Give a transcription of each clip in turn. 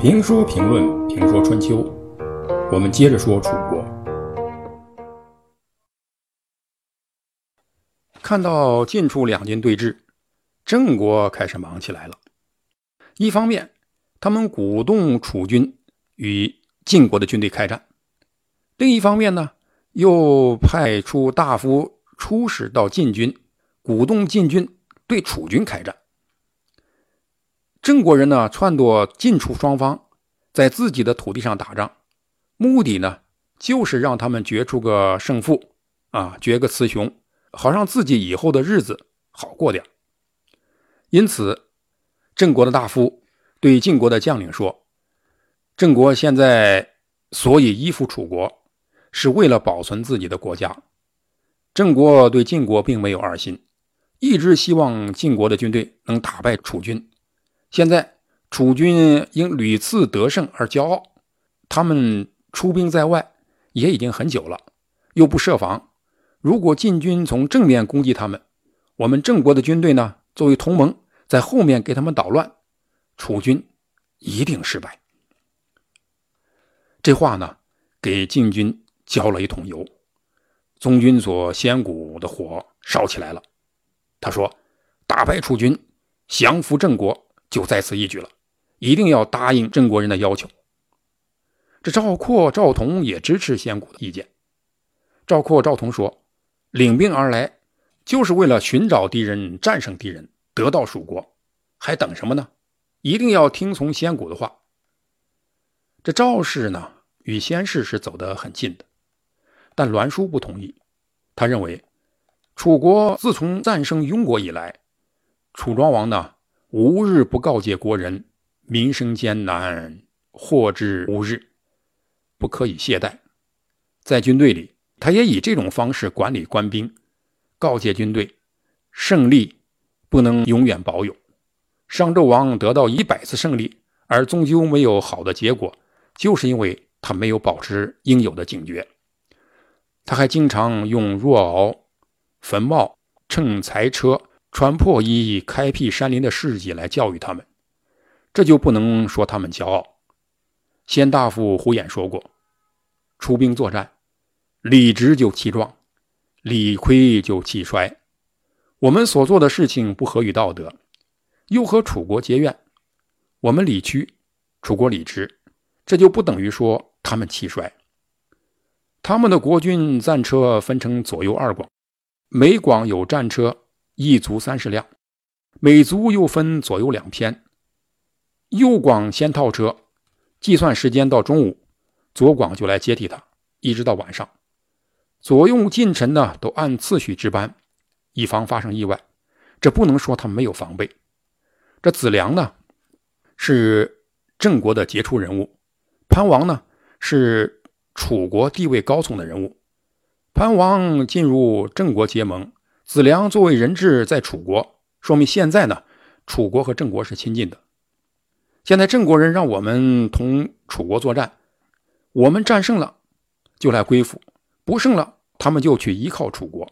评说评论评说春秋，我们接着说楚国。看到晋楚两军对峙，郑国开始忙起来了。一方面，他们鼓动楚军与晋国的军队开战；另一方面呢，又派出大夫出使到晋军，鼓动晋军对楚军开战。郑国人呢，撺掇晋楚双方在自己的土地上打仗，目的呢，就是让他们决出个胜负，啊，决个雌雄，好让自己以后的日子好过点。因此，郑国的大夫对晋国的将领说：“郑国现在所以依附楚国，是为了保存自己的国家。郑国对晋国并没有二心，一直希望晋国的军队能打败楚军。”现在楚军因屡次得胜而骄傲，他们出兵在外也已经很久了，又不设防。如果晋军从正面攻击他们，我们郑国的军队呢，作为同盟，在后面给他们捣乱，楚军一定失败。这话呢，给晋军浇了一桶油，宗军所先谷的火烧起来了。他说：“打败楚军，降服郑国。”就在此一举了，一定要答应郑国人的要求。这赵括、赵同也支持先谷的意见。赵括、赵同说：“领兵而来，就是为了寻找敌人、战胜敌人、得到蜀国，还等什么呢？一定要听从先谷的话。”这赵氏呢，与先氏是走得很近的，但栾书不同意。他认为，楚国自从战胜庸国以来，楚庄王呢？无日不告诫国人，民生艰难，祸至无日，不可以懈怠。在军队里，他也以这种方式管理官兵，告诫军队，胜利不能永远保有。商纣王得到一百次胜利，而终究没有好的结果，就是因为他没有保持应有的警觉。他还经常用若敖、坟茂、乘柴车。穿破衣、开辟山林的事迹来教育他们，这就不能说他们骄傲。先大夫胡衍说过：“出兵作战，理直就气壮，理亏就气衰。我们所做的事情不合于道德，又和楚国结怨，我们理屈，楚国理直，这就不等于说他们气衰。他们的国军战车分成左右二广，每广有战车。”一卒三十辆，每卒又分左右两篇。右广先套车，计算时间到中午，左广就来接替他，一直到晚上。左右近臣呢都按次序值班，以防发生意外。这不能说他没有防备。这子良呢是郑国的杰出人物，潘王呢是楚国地位高崇的人物。潘王进入郑国结盟。子良作为人质在楚国，说明现在呢，楚国和郑国是亲近的。现在郑国人让我们同楚国作战，我们战胜了就来归附，不胜了他们就去依靠楚国，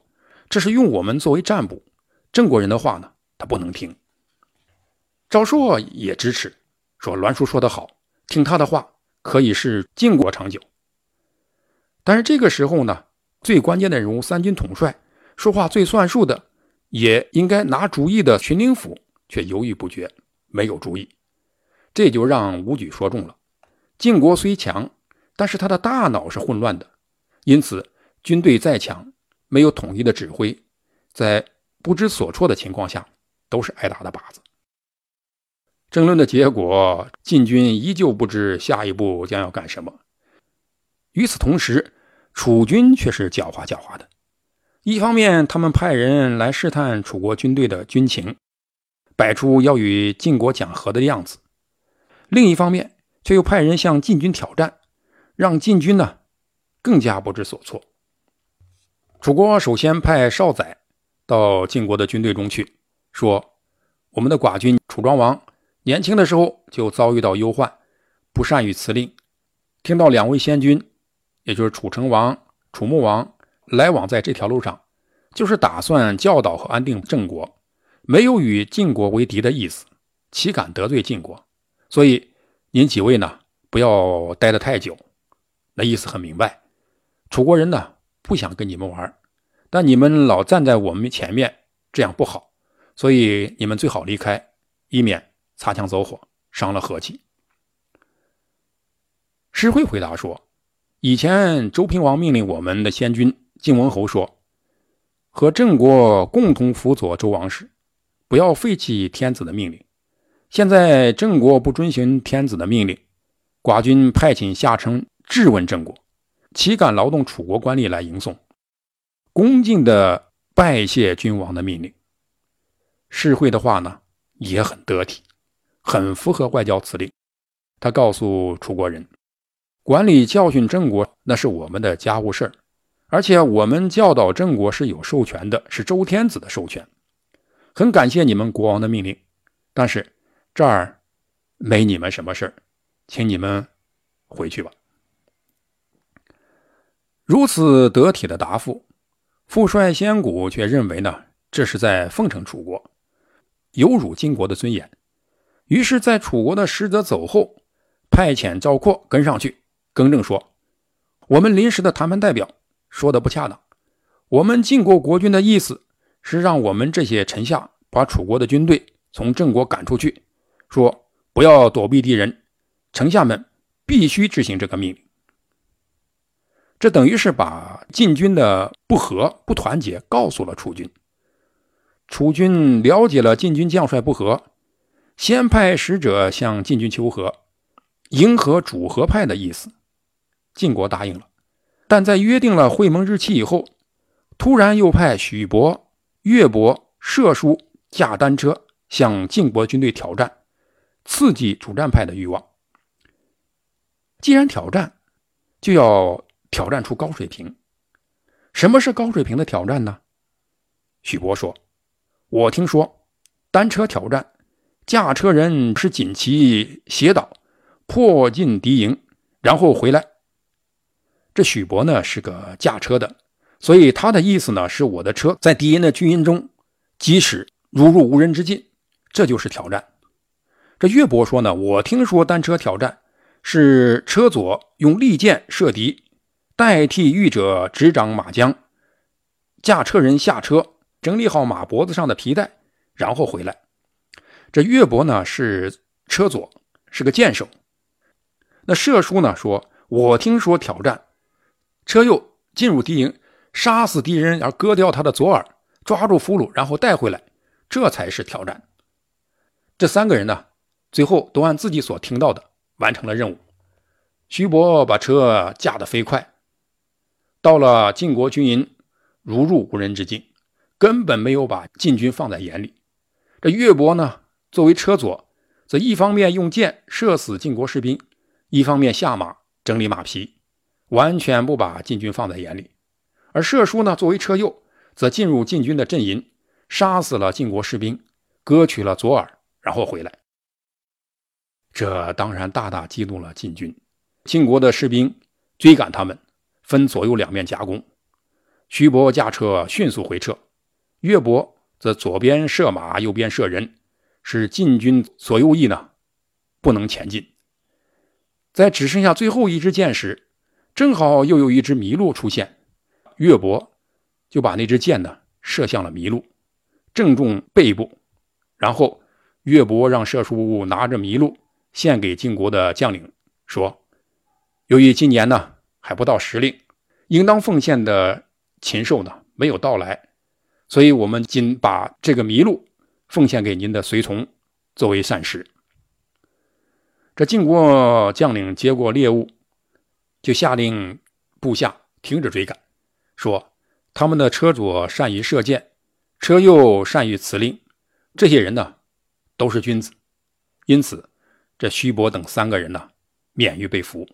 这是用我们作为战补。郑国人的话呢，他不能听。赵朔也支持，说栾书说得好，听他的话可以是晋国长久。但是这个时候呢，最关键的人物三军统帅。说话最算数的，也应该拿主意的荀林甫却犹豫不决，没有主意，这就让武举说中了。晋国虽强，但是他的大脑是混乱的，因此军队再强，没有统一的指挥，在不知所措的情况下，都是挨打的靶子。争论的结果，晋军依旧不知下一步将要干什么。与此同时，楚军却是狡猾狡猾的。一方面，他们派人来试探楚国军队的军情，摆出要与晋国讲和的样子；另一方面，却又派人向晋军挑战，让晋军呢更加不知所措。楚国首先派少宰到晋国的军队中去，说：“我们的寡君楚庄王年轻的时候就遭遇到忧患，不善于辞令。听到两位先君，也就是楚成王、楚穆王。”来往在这条路上，就是打算教导和安定郑国，没有与晋国为敌的意思，岂敢得罪晋国？所以您几位呢，不要待得太久。那意思很明白，楚国人呢不想跟你们玩，但你们老站在我们前面，这样不好，所以你们最好离开，以免擦枪走火，伤了和气。诗会回答说：“以前周平王命令我们的先君晋文侯说，和郑国共同辅佐周王室，不要废弃天子的命令。现在郑国不遵循天子的命令，寡君派遣下臣。”质问郑国，岂敢劳动楚国官吏来迎送？恭敬的拜谢君王的命令。世会的话呢，也很得体，很符合外交辞令。他告诉楚国人，管理教训郑国那是我们的家务事儿，而且我们教导郑国是有授权的，是周天子的授权。很感谢你们国王的命令，但是这儿没你们什么事儿，请你们回去吧。如此得体的答复，父帅先谷却认为呢，这是在奉承楚国，有辱晋国的尊严。于是，在楚国的使者走后，派遣赵括跟上去更正说：“我们临时的谈判代表说的不恰当。我们晋国国君的意思是让我们这些臣下把楚国的军队从郑国赶出去，说不要躲避敌人，臣下们必须执行这个命令。”这等于是把晋军的不和、不团结告诉了楚军。楚军了解了晋军将帅不和，先派使者向晋军求和，迎合主和派的意思。晋国答应了，但在约定了会盟日期以后，突然又派许伯、乐伯、射叔驾单车向晋国军队挑战，刺激主战派的欲望。既然挑战，就要。挑战出高水平，什么是高水平的挑战呢？许博说：“我听说单车挑战，驾车人是锦旗斜倒，破进敌营，然后回来。这许博呢是个驾车的，所以他的意思呢是我的车在敌人的军营中，即使如入无人之境，这就是挑战。这岳伯说呢，我听说单车挑战是车左用利箭射敌。”代替御者执掌马缰，驾车人下车，整理好马脖子上的皮带，然后回来。这岳伯呢是车左，是个箭手。那射叔呢说：“我听说挑战，车右进入敌营，杀死敌人而割掉他的左耳，抓住俘虏，然后带回来，这才是挑战。”这三个人呢，最后都按自己所听到的完成了任务。徐伯把车驾得飞快。到了晋国军营，如入无人之境，根本没有把晋军放在眼里。这岳伯呢，作为车左，则一方面用箭射死晋国士兵，一方面下马整理马匹，完全不把晋军放在眼里。而射叔呢，作为车右，则进入晋军的阵营，杀死了晋国士兵，割取了左耳，然后回来。这当然大大激怒了晋军，晋国的士兵追赶他们。分左右两面夹攻，徐伯驾车迅速回撤，岳伯则左边射马，右边射人，使晋军左右翼呢不能前进。在只剩下最后一支箭时，正好又有一只麋鹿出现，岳伯就把那支箭呢射向了麋鹿，正中背部。然后岳伯让射叔拿着麋鹿献给晋国的将领，说：“由于今年呢。”还不到时令，应当奉献的禽兽呢没有到来，所以我们仅把这个麋鹿奉献给您的随从作为膳食。这晋国将领接过猎物，就下令部下停止追赶，说他们的车左善于射箭，车右善于辞令，这些人呢都是君子，因此这徐伯等三个人呢免于被俘。